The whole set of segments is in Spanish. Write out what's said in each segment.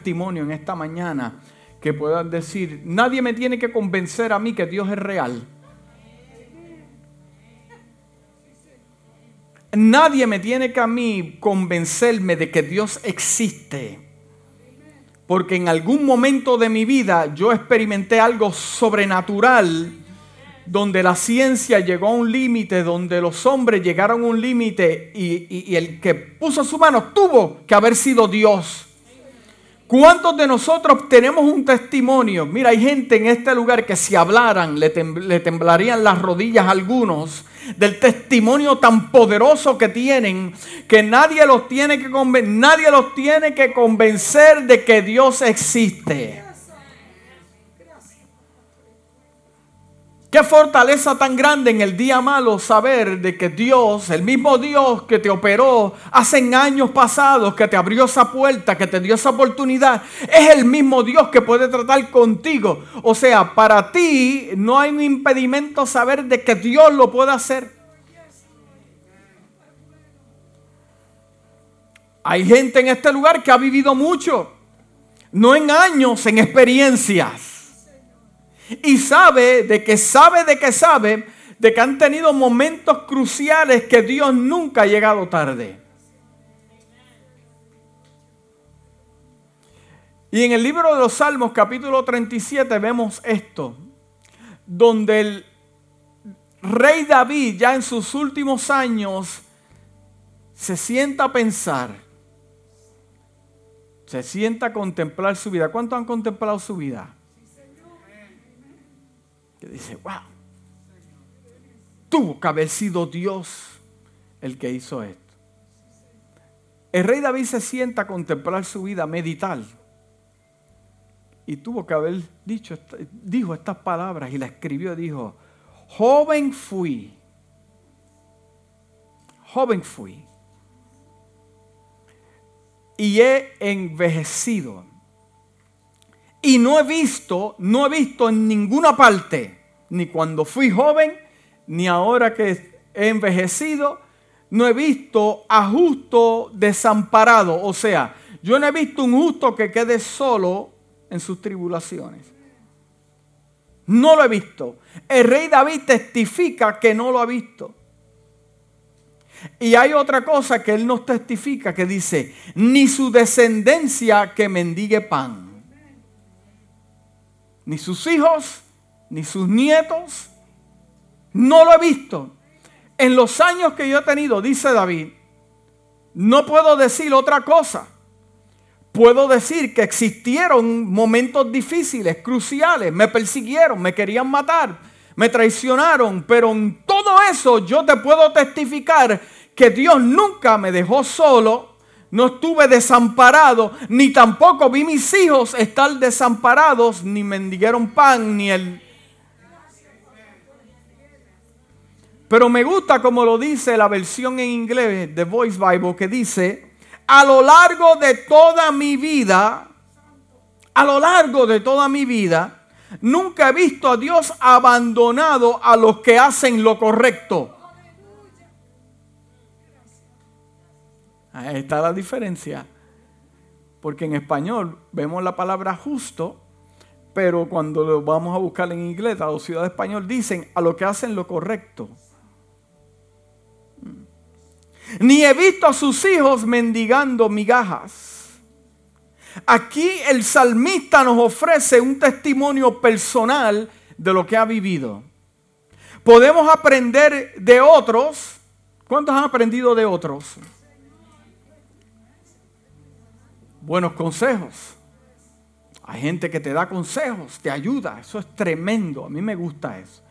testimonio en esta mañana que puedan decir, nadie me tiene que convencer a mí que Dios es real. Nadie me tiene que a mí convencerme de que Dios existe. Porque en algún momento de mi vida yo experimenté algo sobrenatural donde la ciencia llegó a un límite, donde los hombres llegaron a un límite y, y, el que puso su mano tuvo que haber sido Dios. ¿Cuántos de nosotros tenemos un testimonio? Mira, hay gente en este lugar que si hablaran le, temblarían las rodillas a algunos del testimonio tan poderoso que tienen que nadie los tiene que nadie los tiene que convencer de que Dios existe. Qué fortaleza tan grande en el día malo saber de que Dios, el mismo Dios que te operó hace años pasados, que te abrió esa puerta, que te dio esa oportunidad, es el mismo Dios que puede tratar contigo. O sea, para ti no hay un impedimento saber de que Dios lo puede hacer. Hay gente en este lugar que ha vivido mucho, no en años, en experiencias y sabe de que sabe de que sabe de que han tenido momentos cruciales que Dios nunca ha llegado tarde. Y en el libro de los Salmos capítulo 37 vemos esto, donde el rey David ya en sus últimos años se sienta a pensar, se sienta a contemplar su vida. ¿Cuántos han contemplado su vida? Que dice, wow, tuvo que haber sido Dios el que hizo esto. El rey David se sienta a contemplar su vida, a meditar. Y tuvo que haber dicho, dijo estas palabras y la escribió, dijo, joven fui, joven fui, y he envejecido y no he visto, no he visto en ninguna parte, ni cuando fui joven, ni ahora que he envejecido, no he visto a justo desamparado. O sea, yo no he visto un justo que quede solo en sus tribulaciones. No lo he visto. El rey David testifica que no lo ha visto. Y hay otra cosa que él nos testifica que dice, ni su descendencia que mendigue pan ni sus hijos, ni sus nietos. No lo he visto. En los años que yo he tenido, dice David, no puedo decir otra cosa. Puedo decir que existieron momentos difíciles, cruciales, me persiguieron, me querían matar, me traicionaron, pero en todo eso yo te puedo testificar que Dios nunca me dejó solo, no estuve desamparado, ni tampoco vi mis hijos estar desamparados, ni mendiguaron pan, ni el... Pero me gusta como lo dice la versión en inglés de Voice Bible, que dice, a lo largo de toda mi vida, a lo largo de toda mi vida, nunca he visto a Dios abandonado a los que hacen lo correcto. Ahí está la diferencia. Porque en español vemos la palabra justo, pero cuando lo vamos a buscar en inglés, a los ciudadanos español, dicen a lo que hacen lo correcto. Ni he visto a sus hijos mendigando migajas. Aquí el salmista nos ofrece un testimonio personal de lo que ha vivido. Podemos aprender de otros. ¿Cuántos han aprendido de otros? Buenos consejos. Hay gente que te da consejos, te ayuda. Eso es tremendo. A mí me gusta eso.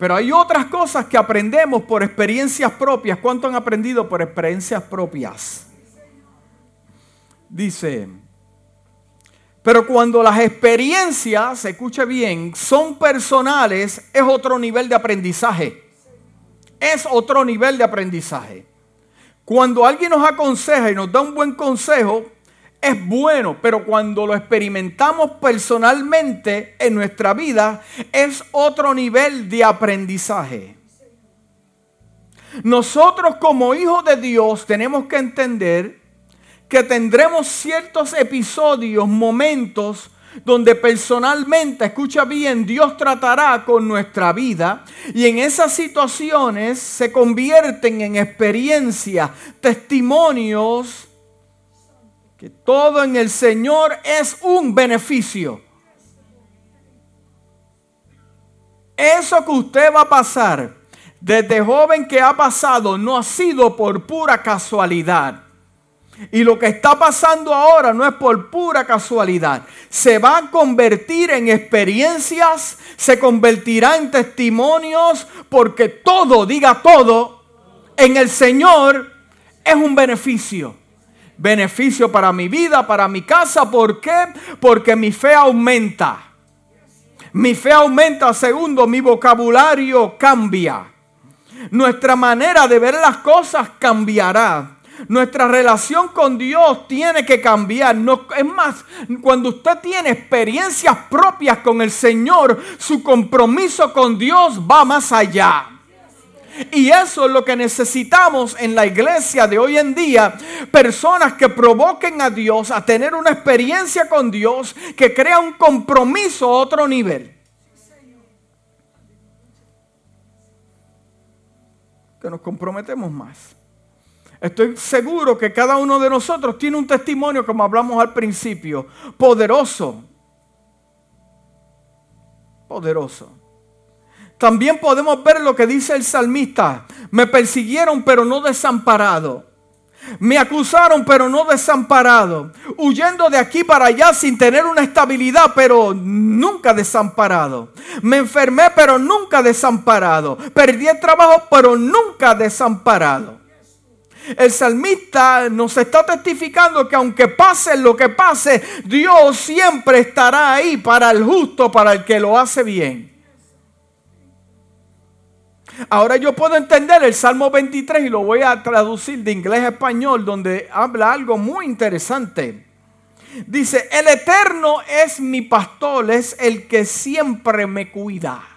Pero hay otras cosas que aprendemos por experiencias propias. ¿Cuánto han aprendido por experiencias propias? Dice, pero cuando las experiencias, escuche bien, son personales, es otro nivel de aprendizaje. Es otro nivel de aprendizaje. Cuando alguien nos aconseja y nos da un buen consejo, es bueno, pero cuando lo experimentamos personalmente en nuestra vida, es otro nivel de aprendizaje. Nosotros como hijos de Dios tenemos que entender que tendremos ciertos episodios, momentos, donde personalmente, escucha bien, Dios tratará con nuestra vida y en esas situaciones se convierten en experiencias, testimonios, que todo en el Señor es un beneficio. Eso que usted va a pasar desde joven que ha pasado no ha sido por pura casualidad. Y lo que está pasando ahora no es por pura casualidad. Se va a convertir en experiencias, se convertirá en testimonios, porque todo, diga todo, en el Señor es un beneficio. Beneficio para mi vida, para mi casa. ¿Por qué? Porque mi fe aumenta. Mi fe aumenta. Segundo, mi vocabulario cambia. Nuestra manera de ver las cosas cambiará. Nuestra relación con Dios tiene que cambiar. No, es más, cuando usted tiene experiencias propias con el Señor, su compromiso con Dios va más allá. Y eso es lo que necesitamos en la iglesia de hoy en día. Personas que provoquen a Dios a tener una experiencia con Dios que crea un compromiso a otro nivel. Que nos comprometemos más. Estoy seguro que cada uno de nosotros tiene un testimonio, como hablamos al principio, poderoso. Poderoso. También podemos ver lo que dice el salmista. Me persiguieron pero no desamparado. Me acusaron pero no desamparado. Huyendo de aquí para allá sin tener una estabilidad pero nunca desamparado. Me enfermé pero nunca desamparado. Perdí el trabajo pero nunca desamparado. El salmista nos está testificando que aunque pase lo que pase, Dios siempre estará ahí para el justo, para el que lo hace bien. Ahora yo puedo entender el Salmo 23 y lo voy a traducir de inglés a español, donde habla algo muy interesante. Dice, el eterno es mi pastor, es el que siempre me cuida.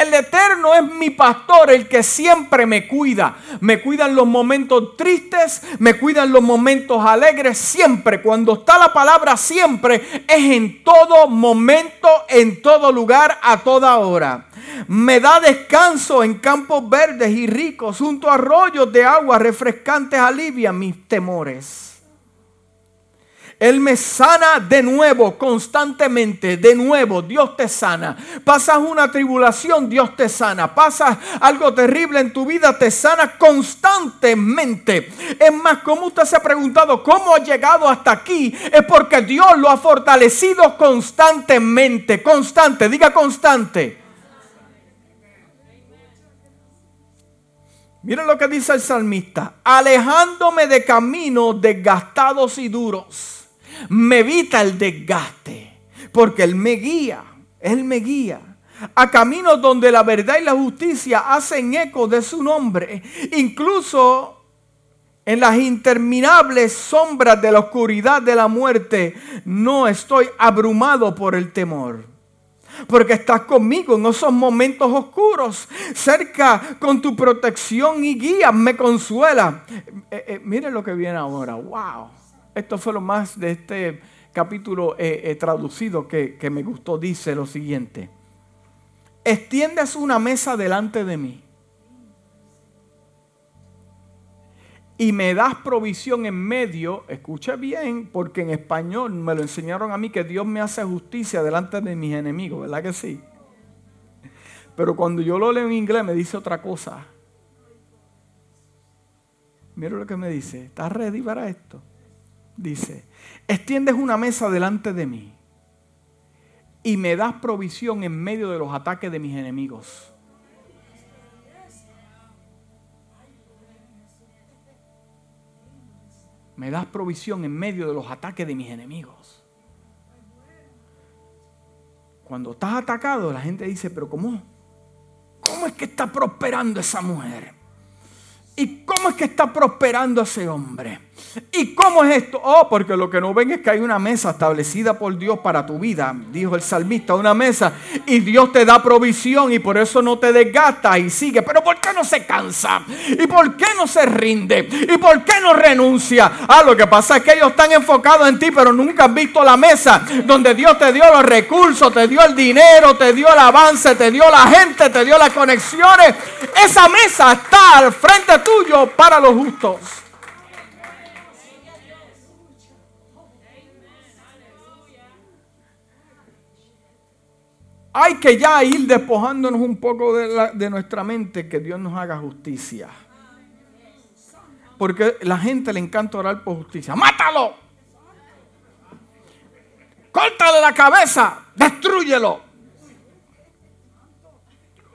El eterno es mi pastor, el que siempre me cuida. Me cuida en los momentos tristes, me cuida en los momentos alegres, siempre. Cuando está la palabra siempre, es en todo momento, en todo lugar, a toda hora. Me da descanso en campos verdes y ricos, junto a arroyos de agua refrescantes, alivia mis temores. Él me sana de nuevo, constantemente, de nuevo, Dios te sana. Pasas una tribulación, Dios te sana. Pasas algo terrible en tu vida, te sana constantemente. Es más, como usted se ha preguntado cómo ha llegado hasta aquí, es porque Dios lo ha fortalecido constantemente, constante, diga constante. Miren lo que dice el salmista, alejándome de caminos desgastados y duros me evita el desgaste, porque Él me guía, Él me guía a caminos donde la verdad y la justicia hacen eco de su nombre, incluso en las interminables sombras de la oscuridad de la muerte, no estoy abrumado por el temor. Porque estás conmigo en esos momentos oscuros, cerca con tu protección y guía, me consuela. Eh, eh, mire lo que viene ahora, wow. Esto fue lo más de este capítulo eh, eh, traducido que, que me gustó. Dice lo siguiente. Extiendes una mesa delante de mí. y me das provisión en medio, escucha bien, porque en español me lo enseñaron a mí que Dios me hace justicia delante de mis enemigos, ¿verdad que sí? Pero cuando yo lo leo en inglés me dice otra cosa. Mira lo que me dice, ¿estás ready para esto? Dice, extiendes una mesa delante de mí y me das provisión en medio de los ataques de mis enemigos. Me das provisión en medio de los ataques de mis enemigos. Cuando estás atacado, la gente dice, pero ¿cómo? ¿Cómo es que está prosperando esa mujer? ¿Y cómo es que está prosperando ese hombre? ¿Y cómo es esto? Oh, porque lo que no ven es que hay una mesa establecida por Dios para tu vida, dijo el salmista, una mesa. Y Dios te da provisión y por eso no te desgasta y sigue. Pero ¿por qué no se cansa? ¿Y por qué no se rinde? ¿Y por qué no renuncia? Ah, lo que pasa es que ellos están enfocados en ti, pero nunca han visto la mesa donde Dios te dio los recursos, te dio el dinero, te dio el avance, te dio la gente, te dio las conexiones. Esa mesa está al frente tuyo para los justos. Hay que ya ir despojándonos un poco de, nuestra mente que Dios nos haga justicia. Porque la gente le encanta orar por justicia. ¡Mátalo! ¡Córtale la cabeza! ¡Destrúyelo!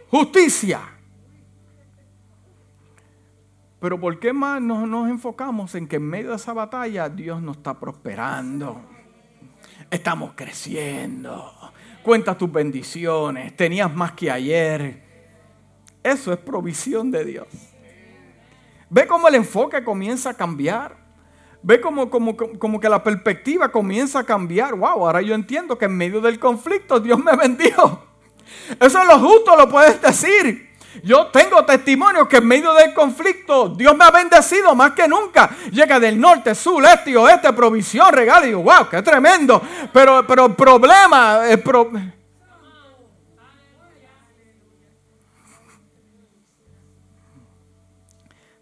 Justicia. Pero ¿por qué más nos, nos enfocamos en que en medio de esa batalla Dios nos está prosperando? Estamos creciendo cuenta tus bendiciones, tenías más que ayer. Eso es provisión de Dios. Ve cómo el enfoque comienza a cambiar. Ve como, que la perspectiva comienza a cambiar. Wow, ahora yo entiendo que en medio del conflicto Dios me bendijo. Eso es lo justo, lo puedes decir. Yo tengo testimonio que en medio del conflicto Dios me ha bendecido más que nunca. Llega del norte, sur, este y oeste, provisión, regalo. Y digo, wow, qué tremendo. Pero, pero el problema,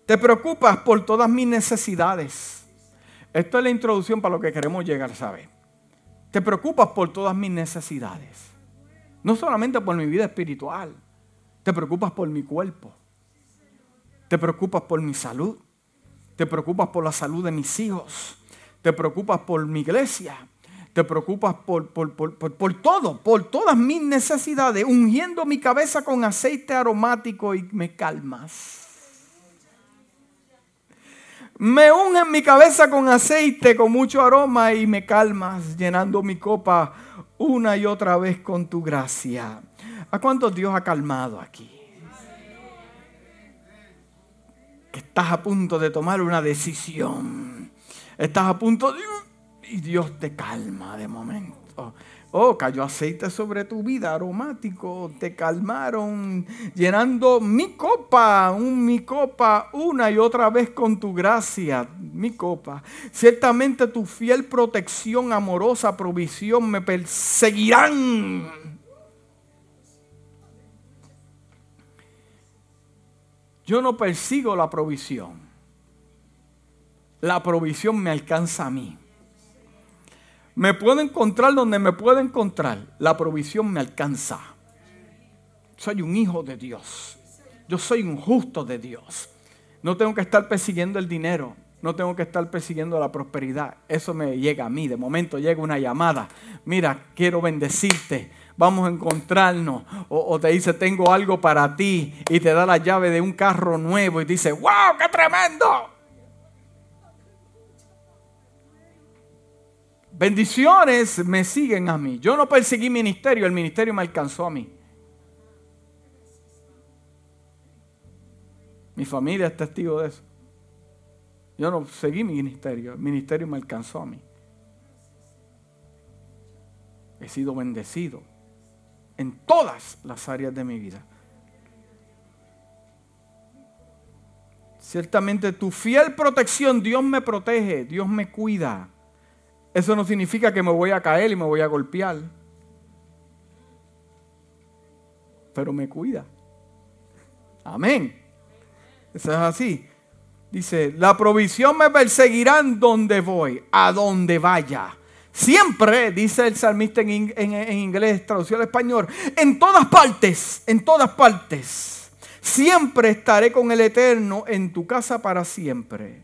Te preocupas por todas mis necesidades. Esto es la introducción para lo que queremos llegar, ¿sabes? Te preocupas por todas mis necesidades. No solamente por mi vida espiritual te preocupas por mi cuerpo. Te preocupas por mi salud. Te preocupas por la salud de mis hijos. Te preocupas por mi iglesia. Te preocupas por, por, todo, por todas mis necesidades, ungiendo mi cabeza con aceite aromático y me calmas. Me unge mi cabeza con aceite, con mucho aroma y me calmas, llenando mi copa una y otra vez con tu gracia. ¿A cuántos Dios ha calmado aquí? Estás a punto de tomar una decisión. Estás a punto de... Y Dios te calma de momento. Oh, cayó aceite sobre tu vida, aromático. Te calmaron, llenando mi copa, un, mi copa, una y otra vez con tu gracia, mi copa. Ciertamente tu fiel protección, amorosa provisión me perseguirán Yo no persigo la provisión. La provisión me alcanza a mí. Me puedo encontrar donde me puedo encontrar. La provisión me alcanza. Soy un hijo de Dios. Yo soy un justo de Dios. No tengo que estar persiguiendo el dinero. No tengo que estar persiguiendo la prosperidad. Eso me llega a mí. De momento llega una llamada. Mira, quiero bendecirte vamos a encontrarnos. O, te dice, tengo algo para ti. Y te da la llave de un carro nuevo y dice, wow, qué tremendo. Bendiciones me siguen a mí. Yo no perseguí ministerio, el ministerio me alcanzó a mí. Mi familia es testigo de eso. Yo no seguí mi ministerio, el ministerio me alcanzó a mí. He sido bendecido en todas las áreas de mi vida. Ciertamente tu fiel protección, Dios me protege, Dios me cuida. Eso no significa que me voy a caer y me voy a golpear. Pero me cuida. Amén. Eso es así. Dice, la provisión me perseguirán donde voy, a donde vaya. Siempre, dice el salmista en, inglés, traducido al español, en todas partes, en todas partes, siempre estaré con el Eterno en tu casa para siempre.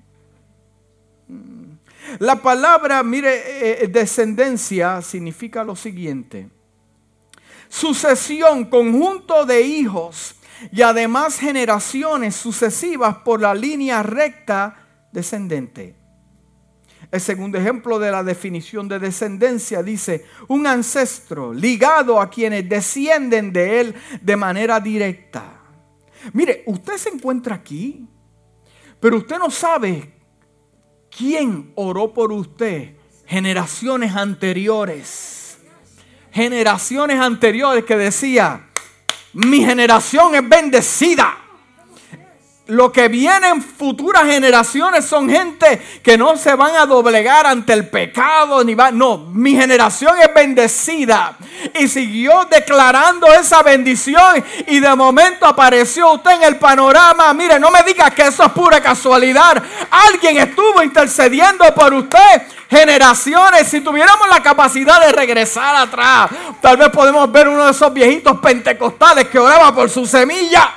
Mm. La palabra, mire, eh, eh, descendencia significa lo siguiente. Sucesión, conjunto de hijos y además generaciones sucesivas por la línea recta descendente. El segundo ejemplo de la definición de descendencia dice, un ancestro ligado a quienes descienden de él de manera directa. Mire, usted se encuentra aquí Pero usted no sabe quién oró por usted generaciones anteriores. Generaciones anteriores que decía, mi generación es bendecida lo que vienen futuras generaciones son gente que no se van a doblegar ante el pecado ni va, no, mi generación es bendecida y siguió declarando esa bendición y de momento apareció usted en el panorama. Mire, no me diga que eso es pura casualidad. Alguien estuvo intercediendo por usted generaciones. Si tuviéramos la capacidad de regresar atrás, tal vez podemos ver uno de esos viejitos pentecostales que oraba por su semilla.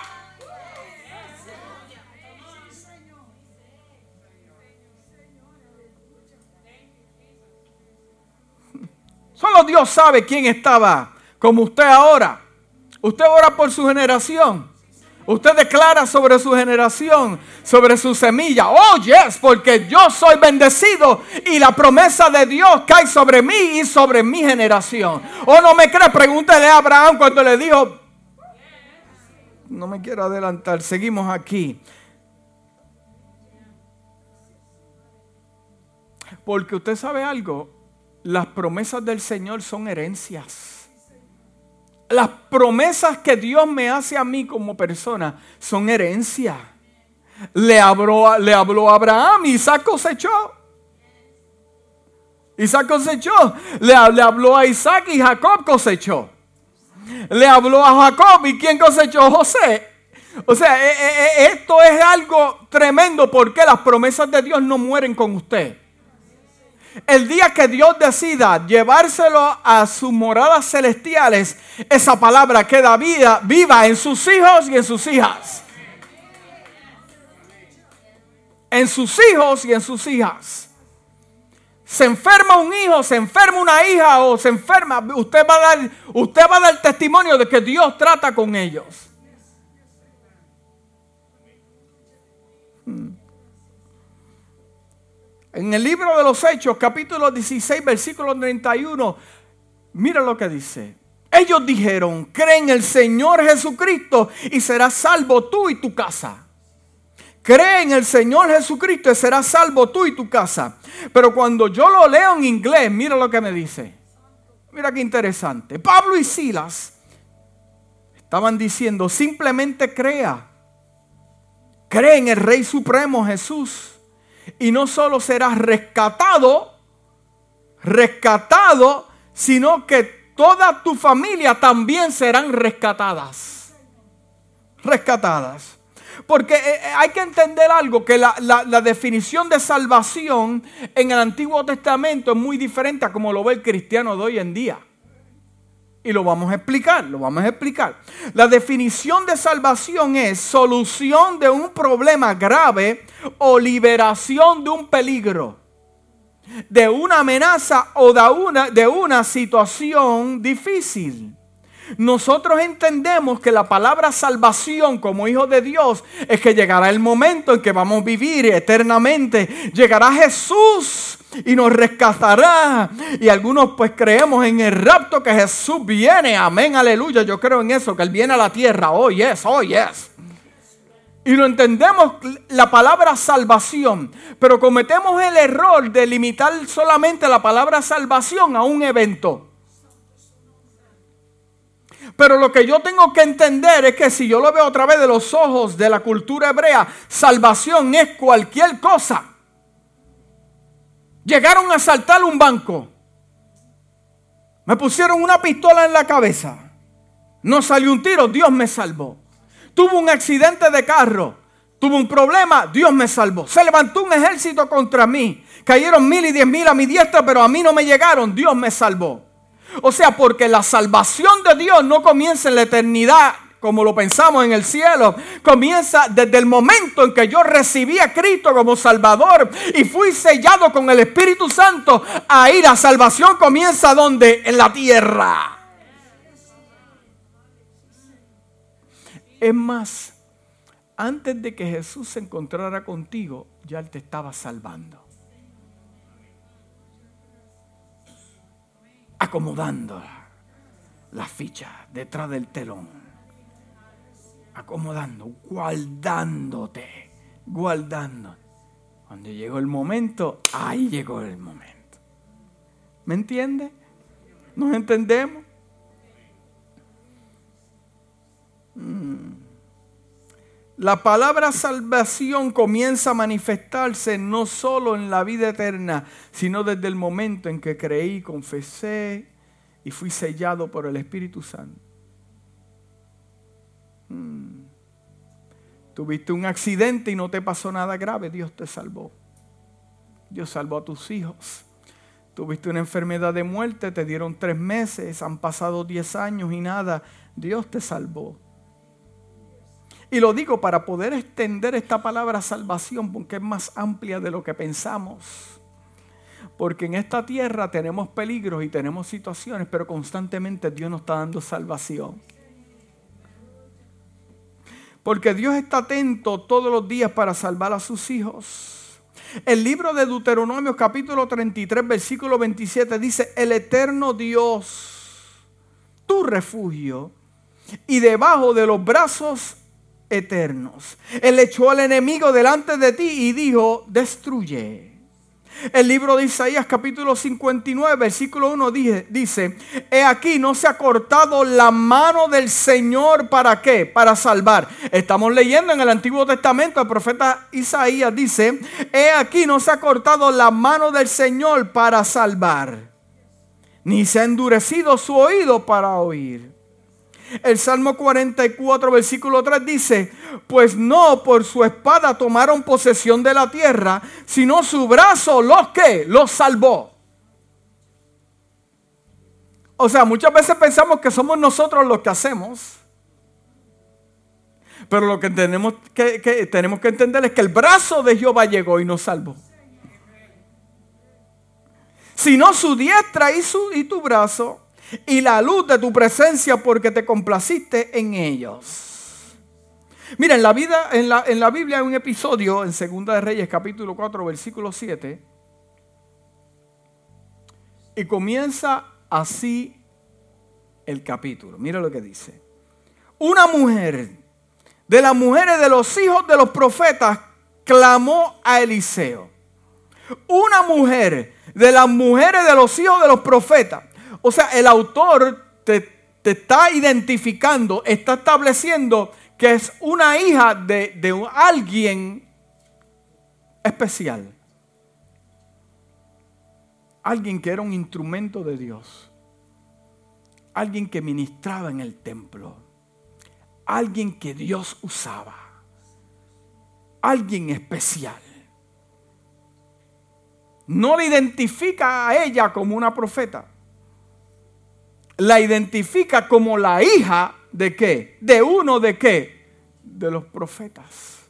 Solo Dios sabe quién estaba como usted ahora. Usted ora por su generación. Usted declara sobre su generación, sobre su semilla. Oh, yes, porque yo soy bendecido y la promesa de Dios cae sobre mí y sobre mi generación. ¿O no me cree? Pregúntele a Abraham cuando le dijo, no me quiero adelantar, seguimos aquí. Porque usted sabe algo, las promesas del Señor son herencias. Las promesas que Dios me hace a mí como persona son herencia. Le habló, le habló a Abraham, Isaac cosechó. Isaac cosechó. Le, le habló a Isaac y Jacob cosechó. Le habló a Jacob y ¿quién cosechó? José. O sea, e, e, e, esto es algo tremendo porque las promesas de Dios no mueren con usted. El día que Dios decida llevárselo a sus moradas celestiales, esa palabra queda viva, viva en sus hijos y en sus hijas. En sus hijos y en sus hijas. Se enferma un hijo, se enferma una hija o se enferma, usted va a dar, usted va a dar testimonio de que Dios trata con ellos. En el libro de los Hechos, capítulo 16, versículo 31, mira lo que dice. Ellos dijeron, cree en el Señor Jesucristo y serás salvo tú y tu casa. Cree en el Señor Jesucristo y serás salvo tú y tu casa. Pero cuando yo lo leo en inglés, mira lo que me dice. Mira qué interesante. Pablo y Silas estaban diciendo, simplemente crea. Cree en el Rey Supremo Jesús y no solo serás rescatado, rescatado, sino que toda tu familia también serán rescatadas. Rescatadas. Porque eh, eh, hay que entender algo, que la, la, definición de salvación en el Antiguo Testamento es muy diferente a como lo ve el cristiano de hoy en día. Y lo vamos a explicar, lo vamos a explicar. La definición de salvación es solución de un problema grave o liberación de un peligro, de una amenaza o de una, de una situación difícil. Nosotros entendemos que la palabra salvación como hijo de Dios es que llegará el momento en que vamos a vivir eternamente. Llegará Jesús y nos rescatará. Y algunos pues creemos en el rapto que Jesús viene. Amén, aleluya. Yo creo en eso, que Él viene a la tierra. Oh, yes, oh, yes. Y lo entendemos la palabra salvación, pero cometemos el error de limitar solamente la palabra salvación a un evento. Pero lo que yo tengo que entender es que si yo lo veo a través de los ojos de la cultura hebrea, salvación es cualquier cosa Llegaron a asaltar un banco. Me pusieron una pistola en la cabeza. No salió un tiro, Dios me salvó. Tuvo un accidente de carro. Tuvo un problema, Dios me salvó. Se levantó un ejército contra mí. Cayeron mil y diez mil a mi diestra, pero a mí no me llegaron. Dios me salvó. O sea, porque la salvación de Dios no comienza en la eternidad como lo pensamos en el cielo, comienza desde el momento en que yo recibí a Cristo como Salvador y fui sellado con el Espíritu Santo. Ahí la salvación comienza donde? En la tierra. Es más, antes de que Jesús se encontrara contigo, ya te estaba salvando. Acomodando la ficha detrás del telón acomodando, guardándote guardando. Cuando llegó el momento, ahí llegó el momento. ¿Me entiende? ¿Nos entendemos? La palabra salvación comienza a manifestarse no solo en la vida eterna, sino desde el momento en que creí, confesé y fui sellado por el Espíritu Santo. Mm. Tuviste un accidente y no te pasó nada grave, Dios te salvó. Dios salvó a tus hijos. Tuviste una enfermedad de muerte, te dieron tres meses, han pasado diez años y nada, Dios te salvó. Y lo digo para poder extender esta palabra salvación porque es más amplia de lo que pensamos. Porque en esta tierra tenemos peligros y tenemos situaciones, pero constantemente Dios nos está dando salvación. Porque Dios está atento todos los días para salvar a sus hijos. El libro de Deuteronomio capítulo 33 versículo 27 dice, el eterno Dios, tu refugio, y debajo de los brazos eternos. Él echó al enemigo delante de ti y dijo, destruye. El libro de Isaías capítulo 59 versículo 1 dice, he aquí no se ha cortado la mano del Señor para qué? Para salvar. Estamos leyendo en el Antiguo Testamento, el profeta Isaías dice, he aquí no se ha cortado la mano del Señor para salvar, ni se ha endurecido su oído para oír. El Salmo 44, versículo 3 dice, pues no por su espada tomaron posesión de la tierra, sino su brazo los que los salvó. O sea, muchas veces pensamos que somos nosotros los que hacemos. Pero lo que tenemos que, tenemos que entender es que el brazo de Jehová llegó y nos salvó. Sino su diestra y, su, y tu brazo y la luz de tu presencia porque te complaciste en ellos. Mira, en la, vida, en la, en la Biblia hay un episodio en Segunda de Reyes capítulo 4 versículo 7 y comienza así el capítulo. Mira lo que dice. Una mujer de las mujeres de los hijos de los profetas clamó a Eliseo. Una mujer de las mujeres de los hijos de los profetas o sea, el autor te, está identificando, está estableciendo que es una hija de, de alguien especial. Alguien que era un instrumento de Dios. Alguien que ministraba en el templo. Alguien que Dios usaba. Alguien especial. No le identifica a ella como una profeta la identifica como la hija de qué? De uno de qué? De los profetas.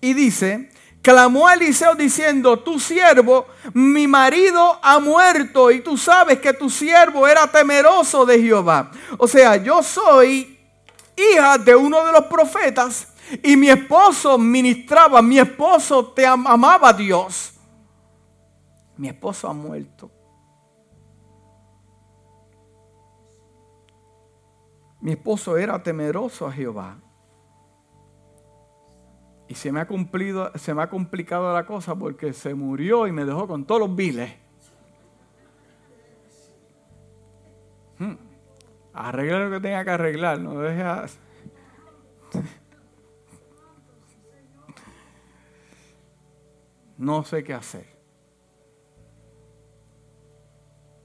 Y dice, clamó a Eliseo diciendo, tu siervo, mi marido ha muerto y tú sabes que tu siervo era temeroso de Jehová. O sea, yo soy hija de uno de los profetas y mi esposo ministraba, mi esposo te amaba Dios. Mi esposo ha muerto. Mi esposo era temeroso a Jehová. Y se me ha cumplido, se me ha complicado la cosa porque se murió y me dejó con todos los viles. Hmm. Arregla lo que tenga que arreglar, no dejes. No sé qué hacer.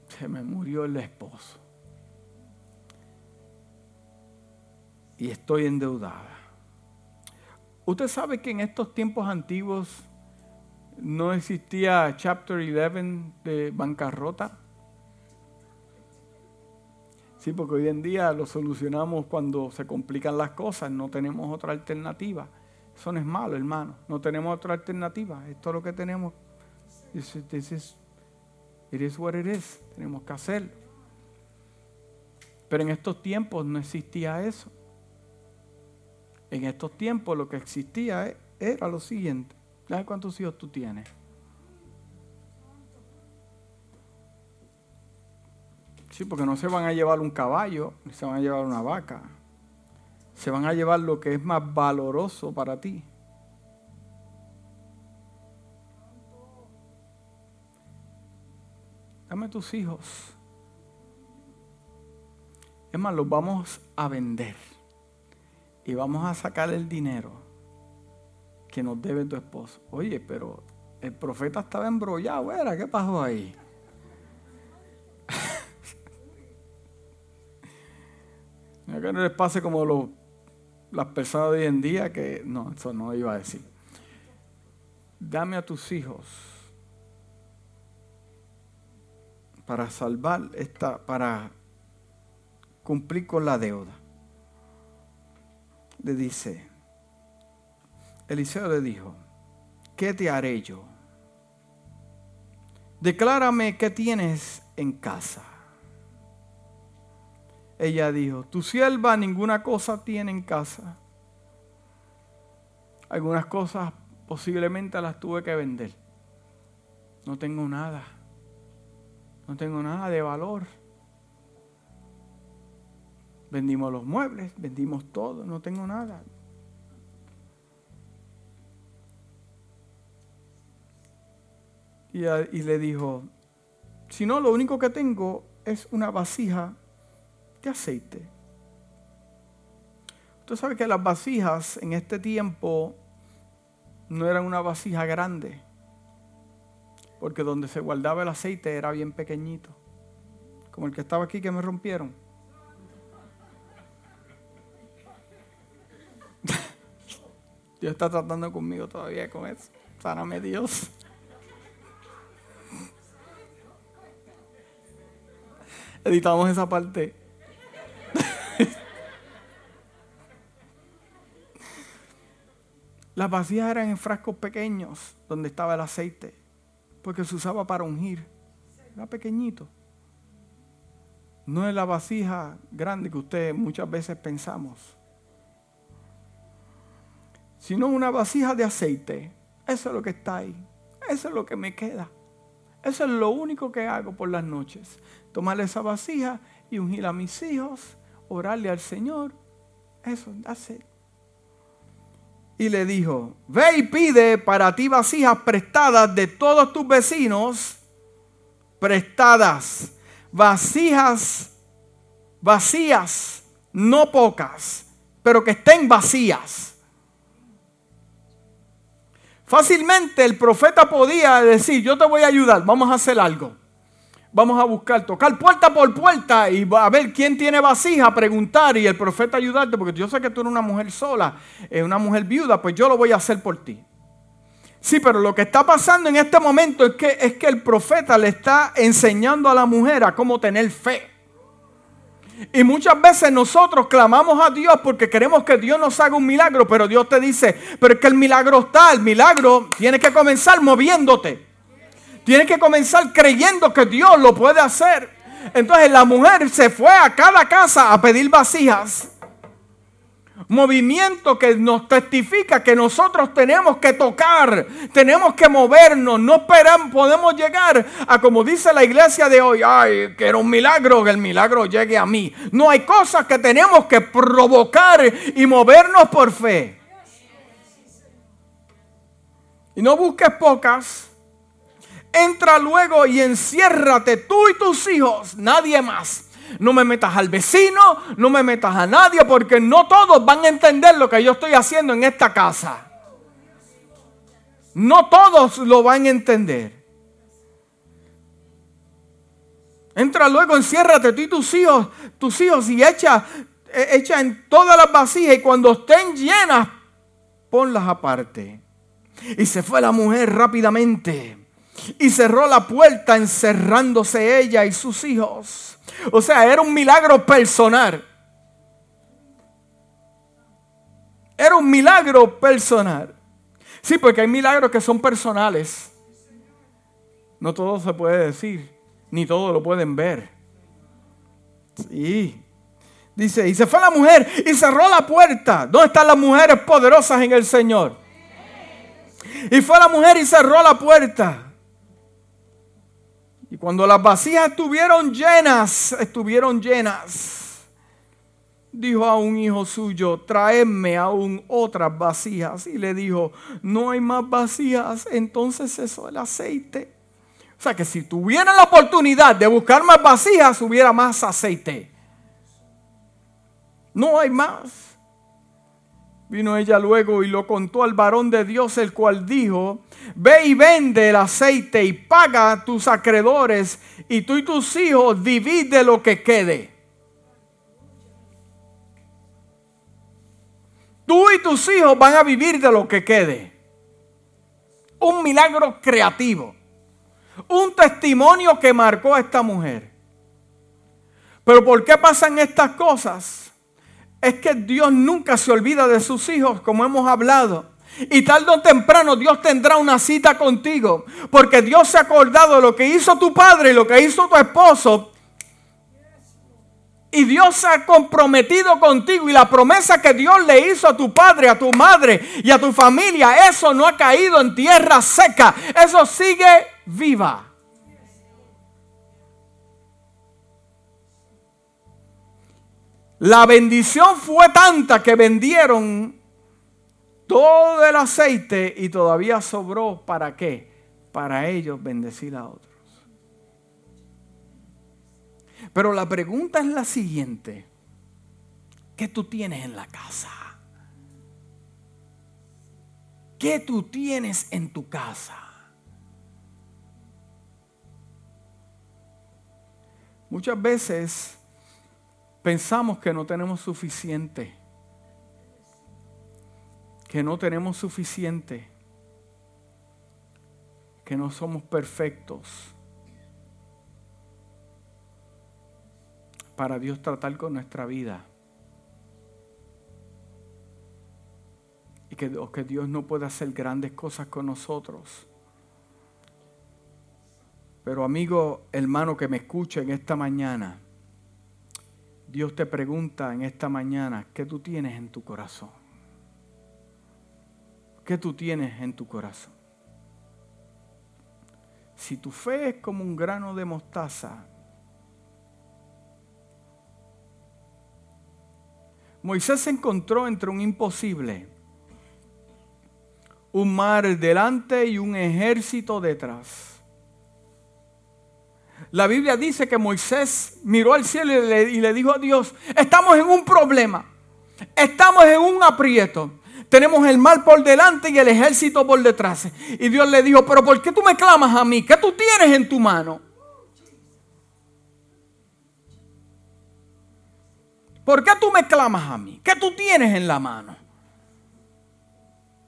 Se me murió el esposo. Y estoy endeudada. Usted sabe que en estos tiempos antiguos no existía Chapter 11 de bancarrota. Sí, porque hoy en día lo solucionamos cuando se complican las cosas, no tenemos otra alternativa. Eso no es malo, hermano. No tenemos otra alternativa. Esto es lo que tenemos. This is, what it. Tenemos que hacerlo. Pero en estos tiempos no existía eso. En estos tiempos lo que existía e, era lo siguiente. ¿Sabes cuántos hijos tú tienes? Sí, porque no se van a llevar un caballo, ni se van a llevar una vaca. Se van a llevar lo que es más valoroso para ti. Dame tus hijos. Es más, los vamos a vender y vamos a sacar el dinero que nos debe tu esposo. Oye, pero el profeta estaba embrollado, ¿era? ¿Qué pasó ahí? que no les pase como las personas de hoy en día que no, eso no iba a decir. Dame a tus hijos para salvar esta, para cumplir con la deuda. Le dice, Eliseo le dijo, ¿qué te haré yo? Declárame qué tienes en casa. Ella dijo, tu sierva ninguna cosa tiene en casa. Algunas cosas posiblemente las tuve que vender. No tengo nada. No tengo nada de valor. Vendimos los muebles, vendimos todo, no tengo nada. Y, le dijo, si no, lo único que tengo es una vasija de aceite. Usted sabe que las vasijas en este tiempo no eran una vasija grande, porque donde se guardaba el aceite era bien pequeñito, como el que estaba aquí que me rompieron. Dios está tratando conmigo todavía con eso. Sáname Dios. Editamos esa parte. Las vasijas eran en frascos pequeños donde estaba el aceite, porque se usaba para ungir. Era pequeñito. No es la vasija grande que ustedes muchas veces pensamos, sino una vasija de aceite. Eso es lo que está ahí. Eso es lo que me queda. Eso es lo único que hago por las noches. Tomar esa vasija y ungir a mis hijos, orarle al Señor. Eso, hace y le dijo, ve y pide para ti vasijas prestadas de todos tus vecinos, prestadas, vasijas vacías, no pocas, pero que estén vacías. Fácilmente el profeta podía decir, yo te voy a ayudar, vamos a hacer algo vamos a buscar, tocar puerta por puerta y a ver quién tiene vasija, preguntar y el profeta ayudarte, porque yo sé que tú eres una mujer sola, eh, una mujer viuda, pues yo lo voy a hacer por ti. Sí, pero lo que está pasando en este momento es que, es que el profeta le está enseñando a la mujer a cómo tener fe. Y muchas veces nosotros clamamos a Dios porque queremos que Dios nos haga un milagro, pero Dios te dice, pero es que el milagro está, el milagro tiene que comenzar moviéndote. Tiene que comenzar creyendo que Dios lo puede hacer. Entonces la mujer se fue a cada casa a pedir vasijas. Movimiento que nos testifica que nosotros tenemos que tocar, tenemos que movernos, no esperamos, podemos llegar a como dice la iglesia de hoy, ay, que era un milagro, que el milagro llegue a mí. No hay cosas que tenemos que provocar y movernos por fe. Y no busques pocas, Entra luego y enciérrate tú y tus hijos, nadie más. No me metas al vecino, no me metas a nadie, porque no todos van a entender lo que yo estoy haciendo en esta casa. No todos lo van a entender. Entra luego, enciérrate tú y tus hijos, tus hijos y echa, e, echa en todas las vasijas y cuando estén llenas, ponlas aparte. Y se fue la mujer rápidamente y cerró la puerta encerrándose ella y sus hijos. O sea, era un milagro personal. Era un milagro personal. Sí, porque hay milagros que son personales. No todo se puede decir, ni todo lo pueden ver. Sí. Dice, y se fue la mujer y cerró la puerta. ¿Dónde están las mujeres poderosas en el Señor? Y fue la mujer y cerró la puerta. Cuando las vasijas estuvieron llenas, estuvieron llenas, dijo a un hijo suyo, tráeme aún otras vasijas. Y le dijo, no hay más vasijas. Entonces cesó el aceite. O sea que si tuviera la oportunidad de buscar más vasijas, hubiera más aceite. No hay más. Vino ella luego y lo contó al varón de Dios, el cual dijo, ve y vende el aceite y paga a tus acreedores y tú y tus hijos divide lo que quede. Tú y tus hijos van a vivir de lo que quede. Un milagro creativo. Un testimonio que marcó a esta mujer. Pero ¿por qué pasan estas cosas? Es que Dios nunca se olvida de sus hijos, como hemos hablado. Y tarde o temprano Dios tendrá una cita contigo. Porque Dios se ha acordado de lo que hizo tu padre y lo que hizo tu esposo. Y Dios se ha comprometido contigo. Y la promesa que Dios le hizo a tu padre, a tu madre y a tu familia, eso no ha caído en tierra seca. Eso sigue viva. La bendición fue tanta que vendieron todo el aceite y todavía sobró para qué? Para ellos bendecir a otros. Pero la pregunta es la siguiente. ¿Qué tú tienes en la casa? ¿Qué tú tienes en tu casa? Muchas veces pensamos que no tenemos suficiente. Que no tenemos suficiente. Que no somos perfectos. Para Dios tratar con nuestra vida. Y que, que Dios no puede hacer grandes cosas con nosotros pero amigo, hermano que me escucha en esta mañana, Dios te pregunta en esta mañana, ¿qué tú tienes en tu corazón? ¿Qué tú tienes en tu corazón? Si tu fe es como un grano de mostaza, Moisés se encontró entre un imposible, un mar delante y un ejército detrás. La Biblia dice que Moisés miró al cielo y le, dijo a Dios, estamos en un problema, estamos en un aprieto. Tenemos el mar por delante y el ejército por detrás. Y Dios le dijo, pero ¿por qué tú me clamas a mí? ¿Qué tú tienes en tu mano? ¿Por qué tú me clamas a mí? ¿Qué tú tienes en la mano?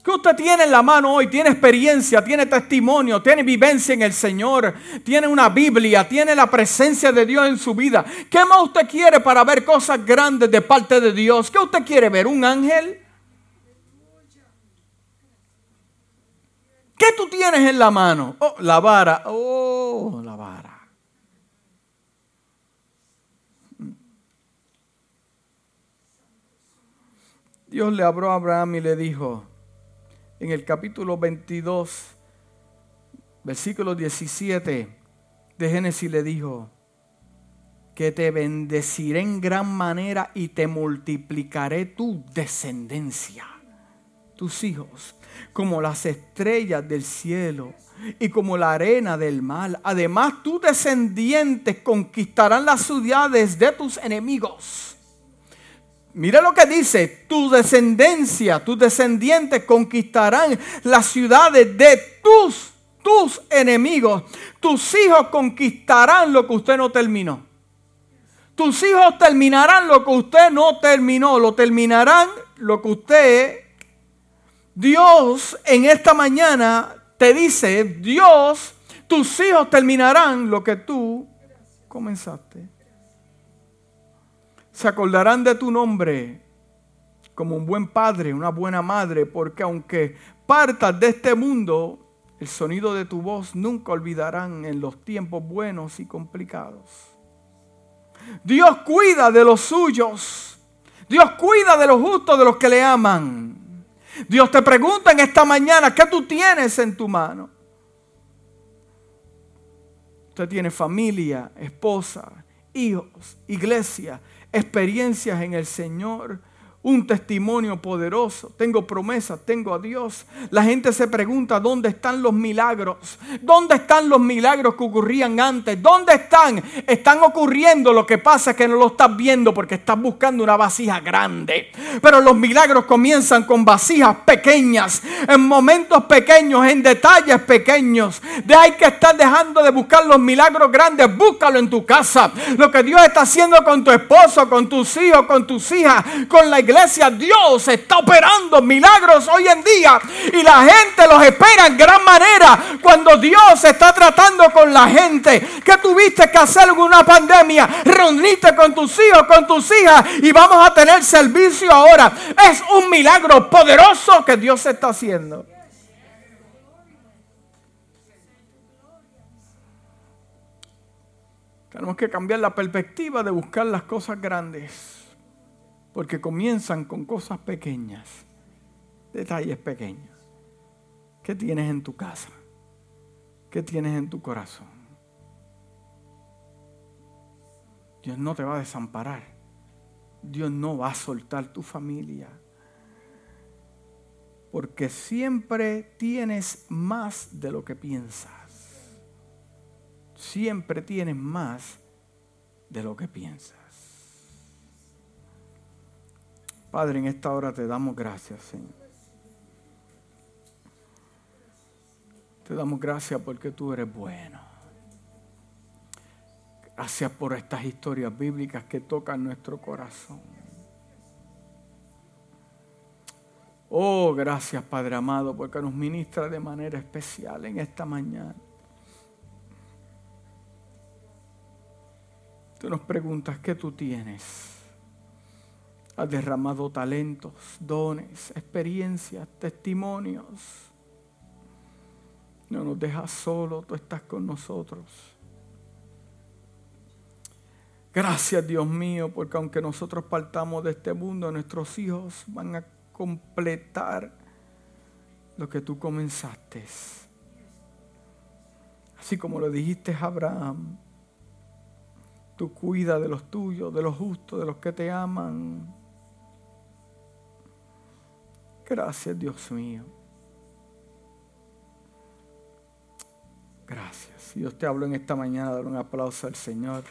¿Qué usted tiene en la mano hoy? Tiene experiencia, tiene testimonio, tiene vivencia en el Señor, tiene una Biblia, tiene la presencia de Dios en su vida. ¿Qué más usted quiere para ver cosas grandes de parte de Dios? ¿Qué usted quiere ver? ¿Un ángel? ¿Qué tú tienes en la mano? Oh, la vara. Oh, la vara. Dios le habló a Abraham y le dijo, en el capítulo 22, versículo 17 de Génesis le dijo, que te bendeciré en gran manera y te multiplicaré tu descendencia, tus hijos, como las estrellas del cielo y como la arena del mar. Además, tus descendientes conquistarán las ciudades de tus enemigos Mira lo que dice, tu descendencia, tus descendientes conquistarán las ciudades de tus, tus enemigos. Tus hijos conquistarán lo que usted no terminó. Tus hijos terminarán lo que usted no terminó. Lo terminarán lo que usted... Dios en esta mañana te dice, Dios, tus hijos terminarán lo que tú comenzaste se acordarán de tu nombre como un buen padre, una buena madre, porque aunque partas de este mundo, el sonido de tu voz nunca olvidarán en los tiempos buenos y complicados. Dios cuida de los suyos. Dios cuida de los justos, de los que le aman. Dios te pregunta en esta mañana, ¿qué tú tienes en tu mano? Usted tiene familia, esposa, hijos, iglesia, experiencias en el Señor, un testimonio poderoso, tengo promesas, tengo a Dios. La gente se pregunta dónde están los milagros, dónde están los milagros que ocurrían antes, dónde están. Están ocurriendo, lo que pasa es que no lo estás viendo porque estás buscando una vasija grande. Pero los milagros comienzan con vasijas pequeñas, en momentos pequeños, en detalles pequeños. De hay que estar dejando de buscar los milagros grandes, búscalo en tu casa. Lo que Dios está haciendo con tu esposo, con tus hijos, con tus hijas, con la iglesia iglesia, Dios está operando milagros hoy en día y la gente los espera en gran manera cuando Dios está tratando con la gente. que tuviste que hacer en una pandemia? Reunirte con tus hijos, con tus hijas y vamos a tener servicio ahora. Es un milagro poderoso que Dios está haciendo. Tenemos que cambiar la perspectiva de buscar las cosas grandes. Porque comienzan con cosas pequeñas, detalles pequeños. ¿Qué tienes en tu casa? ¿Qué tienes en tu corazón? Dios no te va a desamparar. Dios no va a soltar tu familia. Porque siempre tienes más de lo que piensas. Siempre tienes más de lo que piensas. Padre, en esta hora te damos gracias, Señor. Te damos gracias porque tú eres bueno. Gracias por estas historias bíblicas que tocan nuestro corazón. Oh, gracias Padre amado, porque nos ministra de manera especial en esta mañana. Tú nos preguntas qué tú tienes. Has derramado talentos, dones, experiencias, testimonios. No nos dejas solo, tú estás con nosotros. Gracias Dios mío, porque aunque nosotros partamos de este mundo, nuestros hijos van a completar lo que tú comenzaste. Así como lo dijiste a Abraham, tú cuida de los tuyos, de los justos, de los que te aman. Gracias, Dios mío. Gracias. Dios te hablo en esta mañana, dar un aplauso al Señor.